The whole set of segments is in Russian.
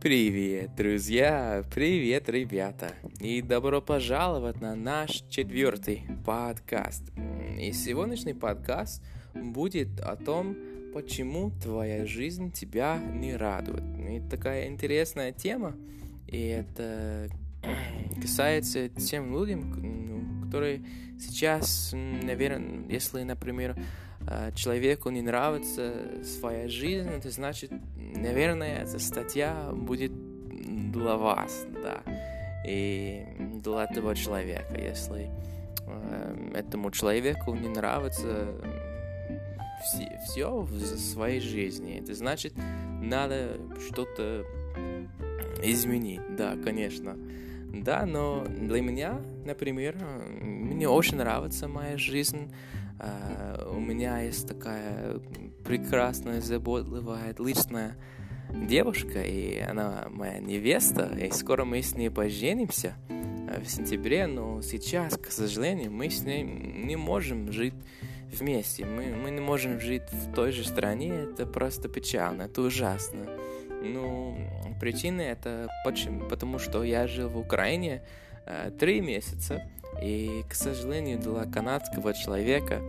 Привет, друзья! Привет, ребята! И добро пожаловать на наш четвертый подкаст. И сегодняшний подкаст будет о том, почему твоя жизнь тебя не радует. И такая интересная тема, и это касается тем людям, ну, которые сейчас, наверное, если, например, человеку не нравится своя жизнь, это значит, наверное, эта статья будет для вас, да, и для этого человека. Если э, этому человеку не нравится все, все в своей жизни, это значит, надо что-то изменить, да, конечно. Да, но для меня, например, мне очень нравится моя жизнь, у меня есть такая прекрасная, заботливая, отличная девушка, и она моя невеста, и скоро мы с ней поженимся uh, в сентябре, но сейчас, к сожалению, мы с ней не можем жить вместе, мы, мы не можем жить в той же стране, это просто печально, это ужасно. Ну, причина это почему? Потому что я жил в Украине uh, три месяца, и, к сожалению, для канадского человека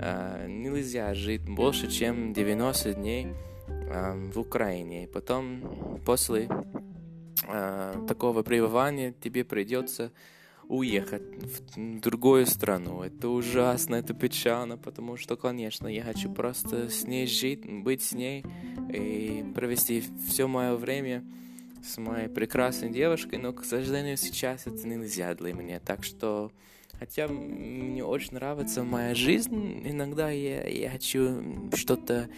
э, нельзя жить больше, чем 90 дней э, в Украине. И потом, после э, такого пребывания, тебе придется уехать в другую страну. Это ужасно, это печально, потому что, конечно, я хочу просто с ней жить, быть с ней и провести все мое время с моей прекрасной девушкой, но, к сожалению, сейчас это нельзя для меня. Так что, хотя мне очень нравится моя жизнь, иногда я, я хочу что-то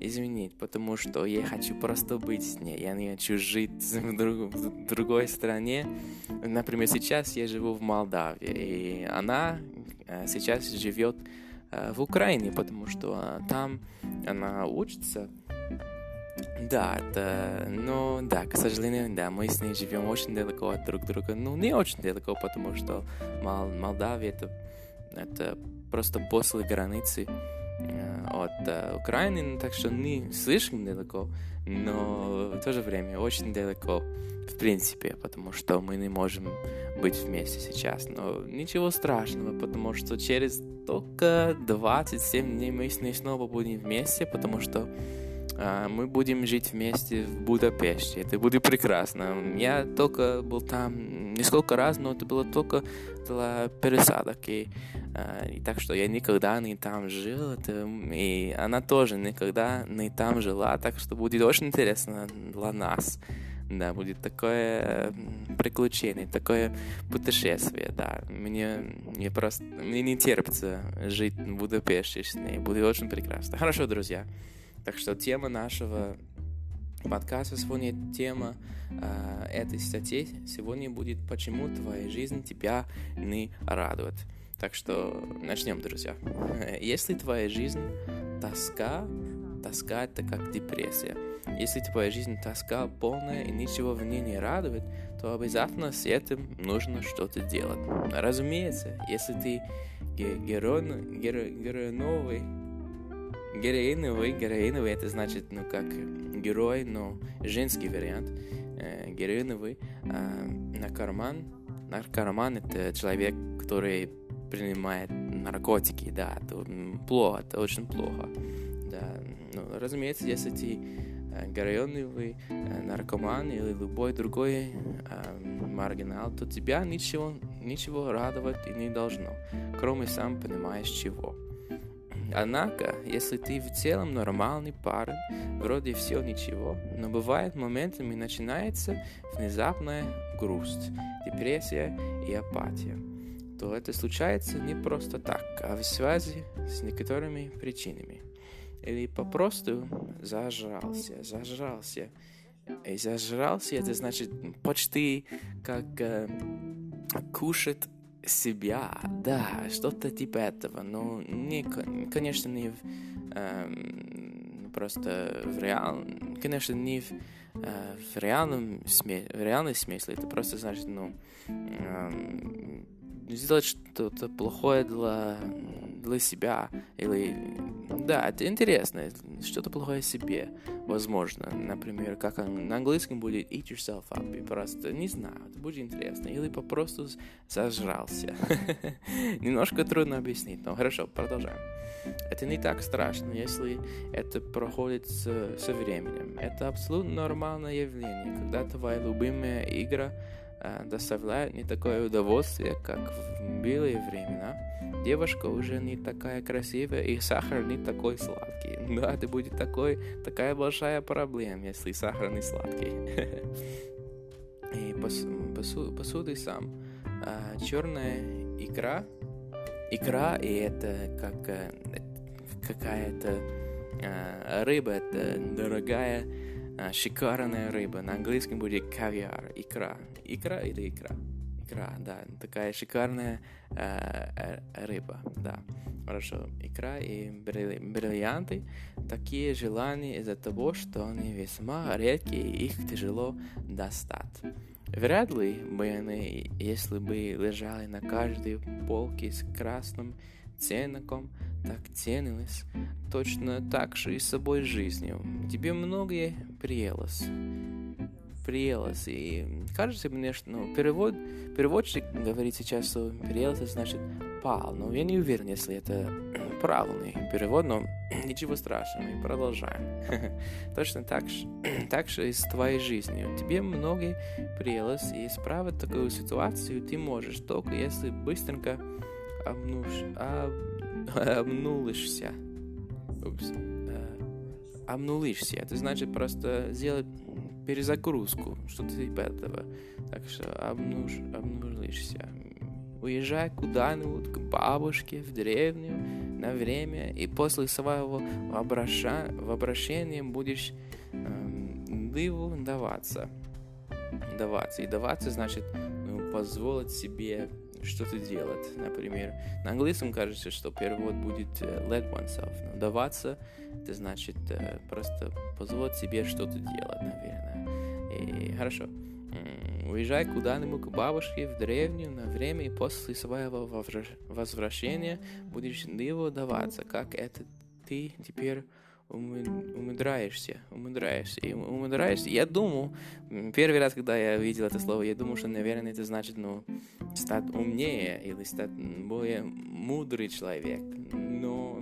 изменить, потому что я хочу просто быть с ней. Я не хочу жить в, друг, в другой стране. Например, сейчас я живу в Молдавии, и она э, сейчас живет э, в Украине, потому что э, там она учится да, это, ну, да, к сожалению, да, мы с ней живем очень далеко от друг друга. Ну, не очень далеко, потому что Мол, Молдавия это, это просто после границы э, от э, Украины, ну, так что не слишком далеко, но в то же время очень далеко, в принципе, потому что мы не можем быть вместе сейчас. Но ничего страшного, потому что через только 27 дней мы с ней снова будем вместе, потому что мы будем жить вместе в Будапеште. Это будет прекрасно. Я только был там несколько раз, но это было только для пересадок. И, а, и так что я никогда не там жил. Это, и она тоже никогда не там жила. Так что будет очень интересно для нас. Да, будет такое приключение, такое путешествие, да. Мне, мне просто, мне не терпится жить в Будапеште с ней. Будет очень прекрасно. Хорошо, друзья. Так что тема нашего подкаста сегодня, тема э, этой статьи сегодня будет «Почему твоя жизнь тебя не радует?». Так что начнем, друзья. Если твоя жизнь тоска, тоска это как депрессия. Если твоя жизнь тоска полная и ничего в ней не радует, то обязательно с этим нужно что-то делать. Разумеется, если ты герой, герой, герой новый, Героиновый, героиновый это значит, ну, как герой, но женский вариант. Э, героиновый. Э, наркоман. Наркоман это человек, который принимает наркотики, да, это плохо, это очень плохо. Да, ну, разумеется, если ты э, героиновый э, наркоман или любой другой э, маргинал, то тебя ничего, ничего радовать и не должно, кроме сам понимаешь чего. Однако, если ты в целом нормальный парень, вроде все ничего, но бывает моментами начинается внезапная грусть, депрессия и апатия, то это случается не просто так, а в связи с некоторыми причинами. Или попросту зажрался, зажрался. И зажрался, это значит почти как э, кушать себя, да, что-то типа этого, но не, конечно, не в, эм, просто в реал, конечно, не в, э, в реальном сме, в реальной смысле, это просто значит, ну, эм, сделать что-то плохое для, для себя или да, это интересно, что-то плохое о себе, возможно. Например, как на английском будет eat yourself up, и просто, не знаю, это будет интересно. Или попросту зажрался. Немножко трудно объяснить, но хорошо, продолжаем. Это не так страшно, если это проходит с, со временем. Это абсолютно нормальное явление, когда твоя любимая игра э, доставляет не такое удовольствие, как в белые времена. Девушка уже не такая красивая, и сахар не такой сладкий. Да, это будет такой, такая большая проблема, если сахар не сладкий. И посуды сам. А, черная икра икра, и это как э, какая-то э, рыба, это дорогая, шикарная рыба. На английском будет кавиар, икра. Икра или икра? Икра, да, такая шикарная рыба, да. Хорошо, икра и бриллианты такие желания из-за того, что они весьма редкие, их тяжело достать. Вряд ли бы они, если бы лежали на каждой полке с красным ценником, так ценились, точно так же и с собой жизнью. Тебе многое приелось. Приелось. И кажется мне, что ну, перевод, переводчик говорит сейчас, что приелось, значит пал. Но я не уверен, если это правильный перевод, но ничего страшного, и продолжаем. Точно так же, так же и с твоей жизнью. Тебе многое приелось, и исправить такую ситуацию ты можешь, только если быстренько обнуш, об, обнулишься. Упс. Обнулишься. Это значит просто сделать перезагрузку, что-то типа этого. Так что обнуш, обнулишься. Уезжай куда-нибудь к бабушке в деревню на время, и после своего обраща... обращения будешь эм, диву даваться. Даваться. И даваться значит ну, позволить себе что-то делать. Например, на английском кажется, что перевод будет uh, let oneself. Но даваться это значит uh, просто позволить себе что-то делать, наверное. И хорошо уезжай куда-нибудь к бабушке в деревню на время, и после своего возвращения будешь диво даваться, как это ты теперь умудряешься, умудряешься, и умудряешься. Я думаю, первый раз, когда я видел это слово, я думал, что, наверное, это значит, ну, стать умнее или стать более мудрый человек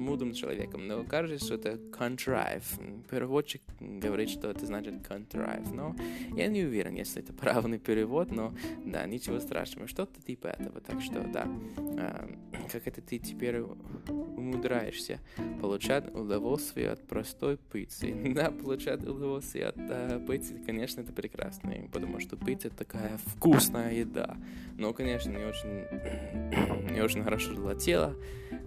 мудрым человеком, но кажется, что это contrive. Переводчик говорит, что это значит contrive, но я не уверен, если это правильный перевод, но да, ничего страшного, что-то типа этого, так что да, а, как это ты теперь умудряешься получать удовольствие от простой пиццы. Да, получать удовольствие от а, пиццы, конечно, это прекрасно, потому что пицца такая вкусная еда, но, конечно, не очень, не очень хорошо для тела,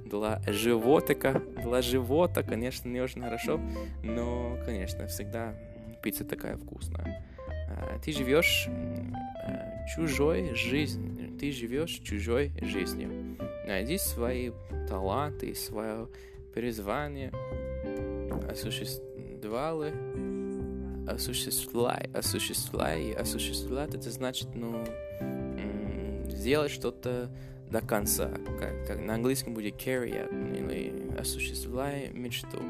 для животика, для живота, конечно, не очень хорошо, но, конечно, всегда пицца такая вкусная. А, ты живешь а, чужой жизнью, ты живешь чужой жизнью. Найди свои таланты, свое призвание, осуществляй, осуществляй, осуществляй, осуществлять, это значит, ну, сделать что-то до конца. Как, как на английском будет carry out, или осуществляй мечту.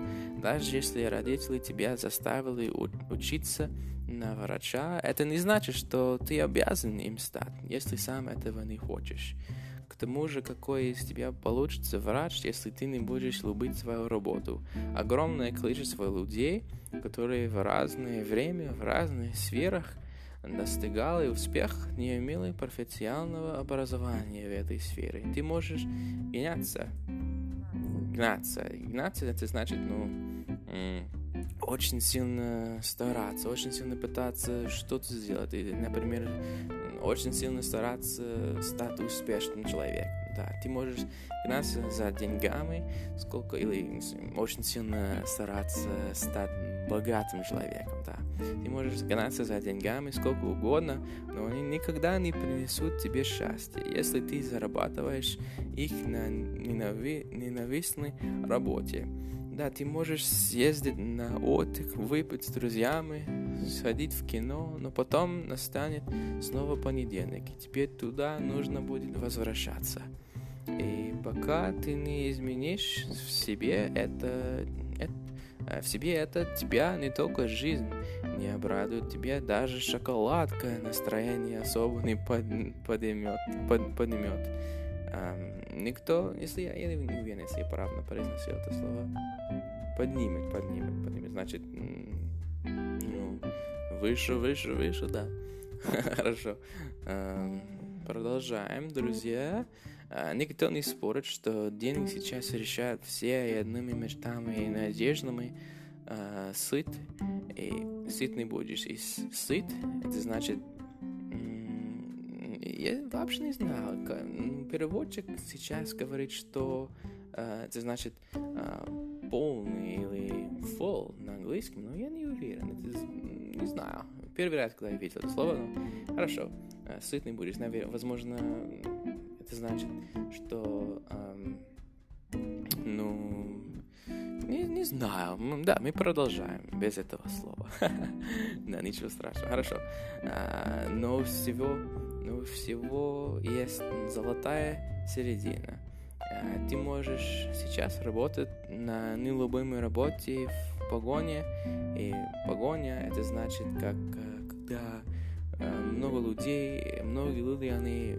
Даже если родители тебя заставили учиться на врача, это не значит, что ты обязан им стать, если сам этого не хочешь. К тому же, какой из тебя получится врач, если ты не будешь любить свою работу. Огромное количество людей, которые в разное время, в разных сферах достигал и успех, не имели профессионального образования в этой сфере. Ты можешь гнаться. Гнаться. Гнаться это значит, ну, очень сильно стараться, очень сильно пытаться что-то сделать. И, например, очень сильно стараться стать успешным человеком. Да, ты можешь гнаться за деньгами, сколько или очень сильно стараться стать богатым человеком, да. Ты можешь гнаться за деньгами сколько угодно, но они никогда не принесут тебе счастья, если ты зарабатываешь их на ненави... ненавистной работе. Да, ты можешь съездить на отдых, выпить с друзьями, сходить в кино, но потом настанет снова понедельник, и тебе туда нужно будет возвращаться. И пока ты не изменишь в себе это, в себе это тебя не только жизнь не обрадует тебя даже шоколадка настроение особо не под, поднимет, под, поднимет. Um, никто, если я, я не уверен, если я правильно произносил это слово, поднимет, поднимет, поднимет, значит, ну, выше, выше, выше, да. Хорошо. Um, продолжаем, друзья. Uh, никто не спорит, что деньги сейчас решают все одними мечтами и надеждами. Uh, сыт и сыт не будешь. И сыт, это значит я вообще не знал. Переводчик сейчас говорит, что э, это значит э, полный или full на английском, но я не уверен. Это, не знаю. Первый раз, когда я видел это слово, но хорошо. Э, сытный будешь, наверное. Возможно, это значит, что э, ну не, не знаю. Да, мы продолжаем без этого слова. да, ничего страшного. Хорошо. А, но всего ну, всего есть золотая середина. Э, ты можешь сейчас работать на нелюбимой работе в погоне, и погоня это значит, как э, когда много людей, многие люди, они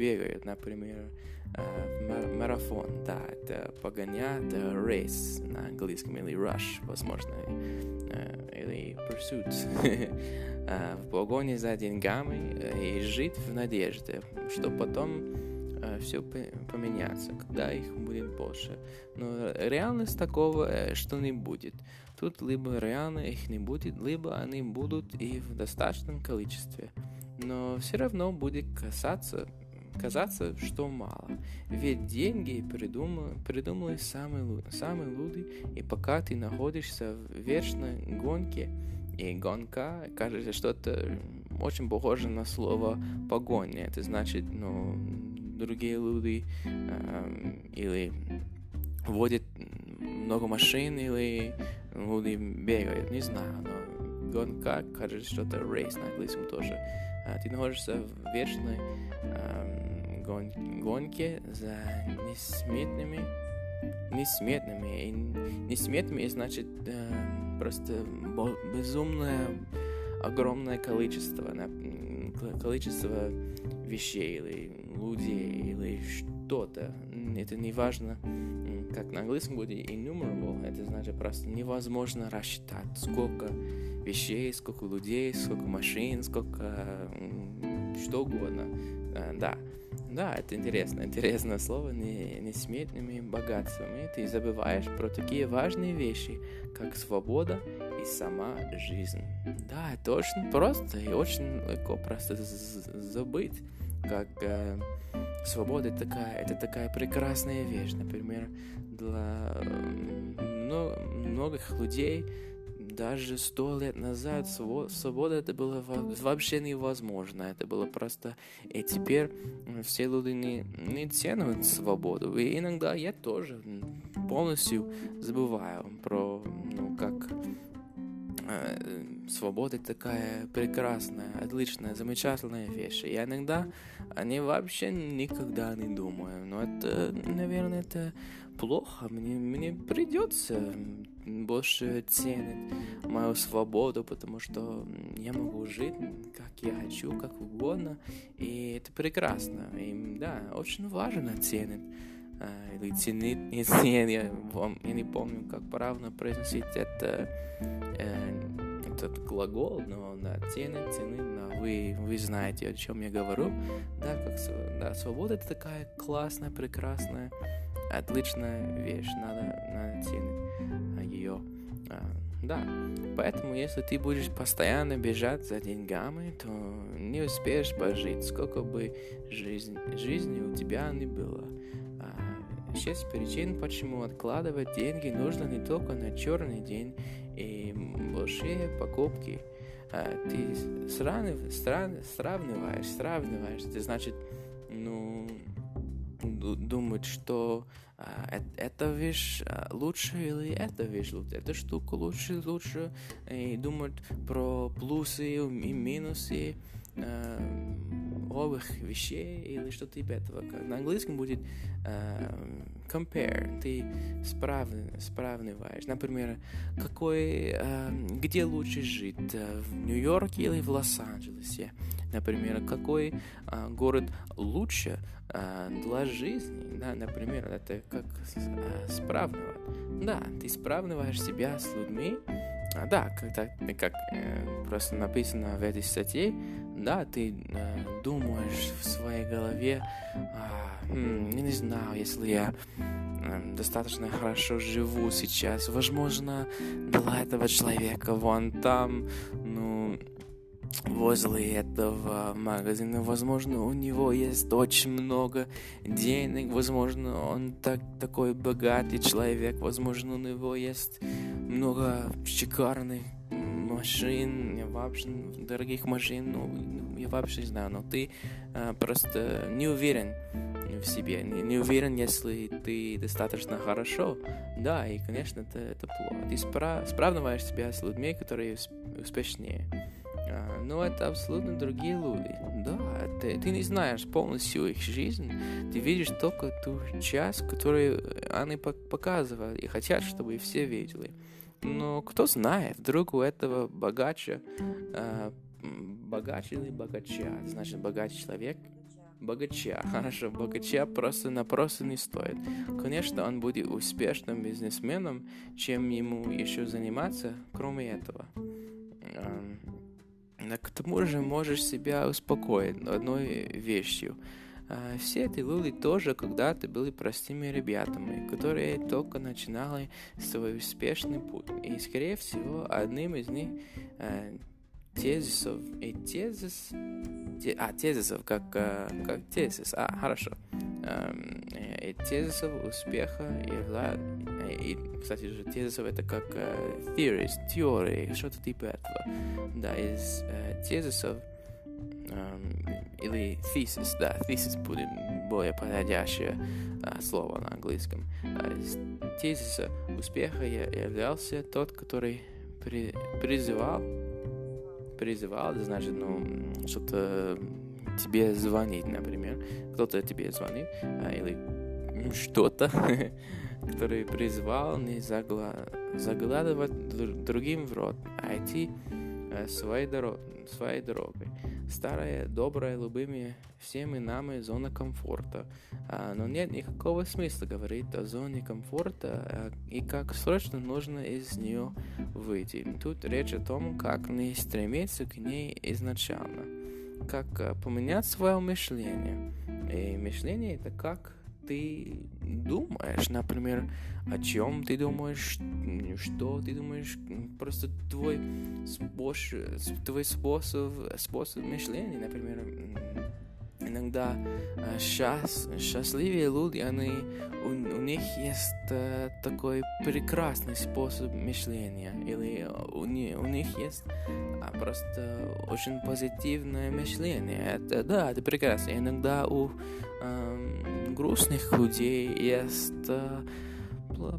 бегают, например, в марафон, да, это погоня, это race на английском, или rush, возможно, или pursuit. Э, в погоне за деньгами э, и жить в надежде, что потом э, все поменяется, когда их будет больше. Но реальность такого, что не будет. Тут либо реально их не будет, либо они будут и в достаточном количестве. Но все равно будет касаться казаться, что мало. Ведь деньги придумали, придумали самые, самые люди, и пока ты находишься в вечной гонке, и гонка, кажется, что-то очень похоже на слово погоня. Это значит, ну, другие люди э, или водят много машин, или люди бегают, не знаю, но гонка, кажется, что-то race на английском тоже. А ты находишься в вечной э, гон гонке за несметными, несметными, и несметными значит э, просто безумное огромное количество, количество вещей или людей или что-то. Это не важно, как на английском будет innumerable, это значит просто невозможно рассчитать, сколько вещей, сколько людей, сколько машин, сколько что угодно. Э, да, да, это интересно, интересное слово, не, несметными богатствами. Ты забываешь про такие важные вещи, как свобода и сама жизнь. Да, это очень просто и очень легко просто забыть, как э, свобода такая, это такая прекрасная вещь. Например, для э, многих людей даже сто лет назад свобода это было вообще невозможно. Это было просто... И теперь все люди не, не ценят свободу. И иногда я тоже полностью забываю про, ну, как э, свобода такая прекрасная, отличная, замечательная вещь. Я иногда о ней вообще никогда не думаю. Но это, наверное, это плохо. Мне, мне придется больше ценить мою свободу, потому что я могу жить как я хочу, как угодно, и это прекрасно. И да, очень важно ценить э, или ценить, если я, вам, я не помню, как правильно произносить это, э, этот глагол, но да, ценить, ценить, да, вы, вы знаете, о чем я говорю. Да, как, да, свобода это такая классная, прекрасная, отличная вещь, надо, надо ценить. А, да, поэтому если ты будешь постоянно бежать за деньгами, то не успеешь пожить, сколько бы жизнь, жизни у тебя не было. А, шесть причин, почему откладывать деньги нужно не только на черный день и большие покупки. А, ты сравнив, сравниваешь, сравниваешь, это значит, ну, думать, что а, эта вещь лучше или эта вещь лучше, эта штука лучше, лучше, и думать про плюсы и минусы, новых вещей или что-то типа этого. На английском будет uh, compare, ты справны, сравниваешь. Например, какой, uh, где лучше жить, uh, в Нью-Йорке или в Лос-Анджелесе? Например, какой uh, город лучше uh, для жизни? Да, например, это как uh, сравнивать. Да, ты сравниваешь себя с людьми, а, да, как, как э, просто написано в этой статье, да, ты э, думаешь в своей голове, э, не знаю, если я э, достаточно хорошо живу сейчас, возможно, для этого человека вон там, ну, возле этого магазина. Возможно, у него есть очень много денег, возможно, он так, такой богатый человек, возможно, у него есть много шикарных машин, я вообще, дорогих машин, ну, я вообще не знаю, но ты э, просто не уверен в себе, не, не уверен, если ты достаточно хорошо, да, и, конечно, это, это плохо. Ты спра- сравниваешь себя с людьми, которые успешнее. А, но это абсолютно другие люди. Да, ты, ты не знаешь полностью их жизнь, ты видишь только ту часть, которую они показывают и хотят, чтобы все видели. Но кто знает, вдруг у этого богаче, э, богаче или богача, значит богаче человек, богача, хорошо, богача просто-напросто не стоит. Конечно, он будет успешным бизнесменом, чем ему еще заниматься, кроме этого. Э, к тому же можешь себя успокоить одной вещью – а, все эти люди тоже когда-то были простыми ребятами, которые только начинали свой успешный путь. И, скорее всего, одним из них э, тезисов и тезис... Те, а, тезисов, как, э, как тезис. А, хорошо. Эм, и тезисов успеха является... И, кстати же, тезисов это как э, theories, теории, что-то типа этого. Да, из э, тезисов или thesis, да, thesis будет более подходящее а, слово на английском. А, из тезиса успеха я являлся тот, который при, призывал, призывал, значит, ну, что-то тебе звонить, например, кто-то тебе звонит, а, или что-то, который призвал не загла... заглядывать другим в рот, а идти а, своей, дорог... своей дорогой. Старая, добрая, любимая всеми нами зона комфорта. А, но нет никакого смысла говорить о зоне комфорта а, и как срочно нужно из нее выйти. Тут речь о том, как не стремиться к ней изначально. Как а, поменять свое мышление. И мышление это как ты думаешь, например, о чем ты думаешь, что ты думаешь, просто твой способ, твой способ, способ мышления, например, иногда счаст, счастливые люди, они, у, у них есть такой прекрасный способ мышления, или у, у них есть просто очень позитивное мышление. Это, да, это прекрасно. Иногда у э, грустных людей есть э,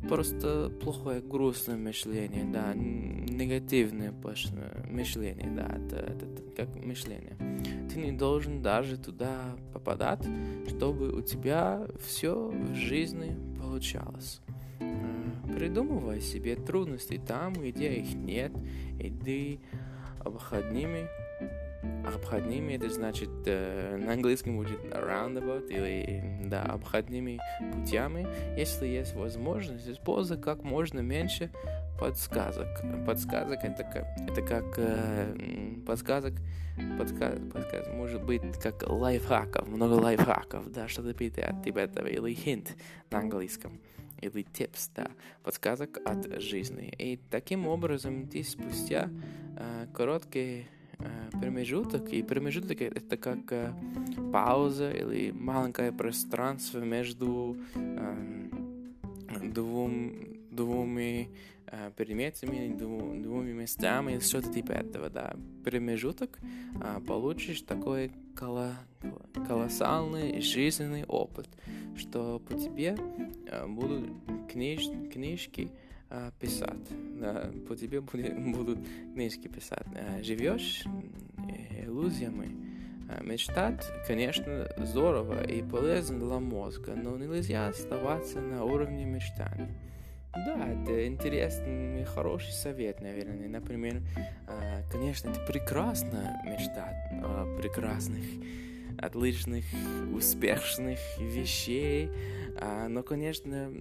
просто плохое грустное мышление, да, негативное мышление, да, это, это, это как мышление. Ты не должен даже туда попадать, чтобы у тебя все в жизни получалось. Э, придумывай себе трудности там, где их нет, иди обходными обходными, это значит э, на английском будет roundabout или да, обходными путями, если есть возможность, используй как можно меньше подсказок. Подсказок это как, это как э, подсказок, подсказ, подсказ, может быть как лайфхаков, много лайфхаков, да, что-то типа этого, или hint на английском или tips, да, подсказок от жизни. И таким образом ты спустя э, короткие промежуток, и промежуток это как э, пауза или маленькое пространство между э, двум, двумя э, предметами, дву, двумя местами, что-то типа этого, да. Промежуток э, получишь такой коло, колоссальный жизненный опыт, что по тебе э, будут книж, книжки, писать. Да, по тебе будет, будут книжки писать. А, живешь иллюзиями, Мечтать, конечно, здорово и полезно для мозга, но нельзя оставаться на уровне мечтаний. Да, это интересный и хороший совет, наверное. Например, конечно, это прекрасно мечтать о прекрасных, отличных, успешных вещей, но, конечно,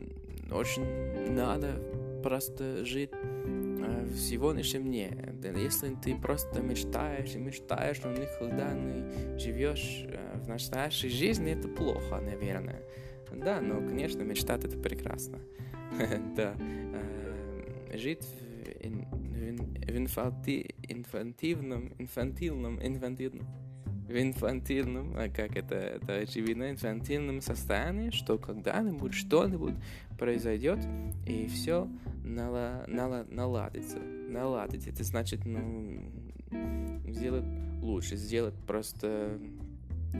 очень надо просто жить в сегодняшнем дне. Если ты просто мечтаешь и мечтаешь, но никогда не живешь в настоящей жизни, это плохо, наверное. Да, но, конечно, мечтать это прекрасно. да. Жить в инфантивном, инфантильном, инфантильном, в инфантильном, а как это, это очевидно, инфантильном состоянии, что когда-нибудь что-нибудь произойдет, и все нала, нала, наладится. Наладить, это значит, ну, сделать лучше, сделать просто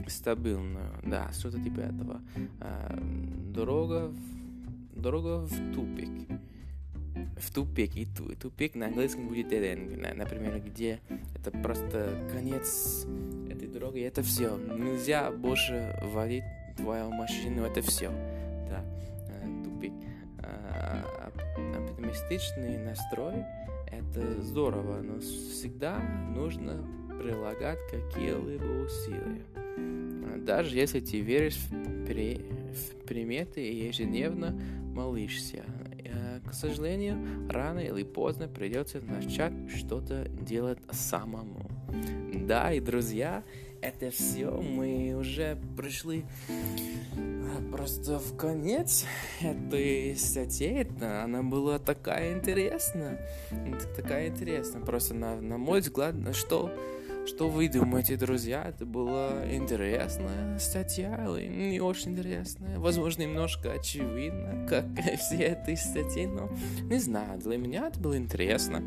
стабильно, да, что-то типа этого. А, дорога, дорога в тупик. В тупик, и тупик на английском будет dead например, где это просто конец этой дороги, это все. Нельзя больше водить твою машину, это все. Да, э, тупик. А, оптимистичный настрой это здорово, но всегда нужно прилагать какие-либо усилия. Даже если ты веришь в, при... в приметы и ежедневно молишься. К сожалению, рано или поздно придется начать что-то делать самому. Да, и друзья, это все мы уже пришли э, просто в конец этой статьи. Она была такая интересная. Такая интересная. Просто на, на мой взгляд, что что вы думаете, друзья? Это была интересная статья не очень интересная? Возможно, немножко очевидно, как все эти статьи, но не знаю, для меня это было интересно.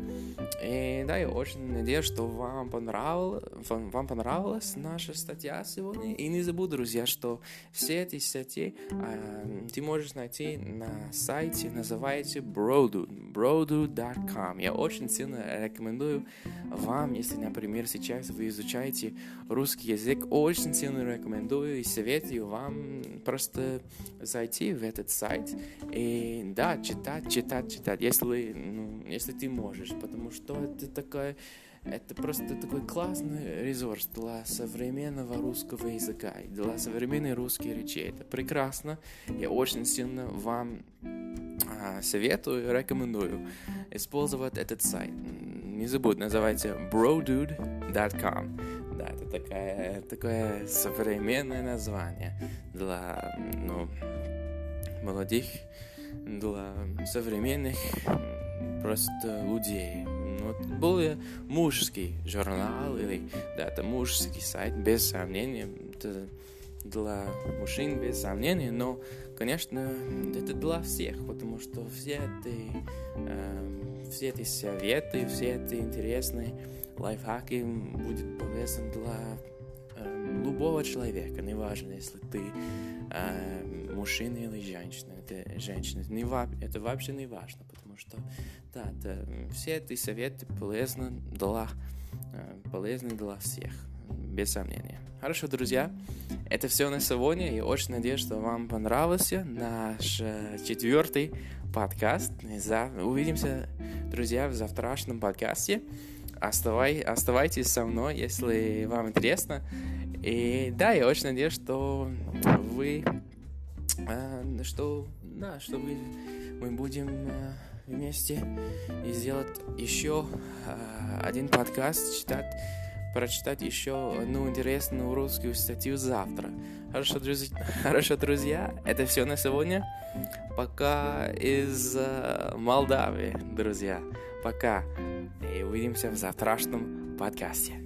И да, я очень надеюсь, что вам, понравилось, вам, вам понравилась наша статья сегодня. И не забудь, друзья, что все эти статьи э, ты можешь найти на сайте, называется Brodu, brodu.com. Я очень сильно рекомендую вам, если, например, сейчас вы изучаете русский язык, очень сильно рекомендую и советую вам просто зайти в этот сайт и, да, читать, читать, читать, если, ну, если ты можешь, потому что это такая это просто такой классный ресурс для современного русского языка, для современной русской речи. Это прекрасно. Я очень сильно вам а, советую, рекомендую использовать этот сайт. Не забудь, называйте brodude.com. Да, это такая, такое современное название для ну, молодых, для современных просто людей. Вот более мужский журнал или да, это мужский сайт, без сомнения. Это для мужчин без сомнения, но, конечно, это для всех, потому что все эти, э, все эти советы, все эти интересные лайфхаки будут полезны для э, любого человека, неважно, если ты э, мужчина или женщина, это женщина, это, не, это вообще не важно, потому что, да, это, все эти советы полезны для, э, полезны для всех, без сомнения. Хорошо, друзья, это все на сегодня. И очень надеюсь, что вам понравился наш э, четвертый подкаст. Увидимся, друзья, в завтрашнем подкасте. Оставай, оставайтесь со мной, если вам интересно. И да, я очень надеюсь, что вы, э, что, да, что вы, мы будем э, вместе и сделать еще один подкаст, читать прочитать еще одну интересную русскую статью завтра. Хорошо, друзья, хорошо, друзья, это все на сегодня. Пока из uh, Молдавии, друзья. Пока. И увидимся в завтрашнем подкасте.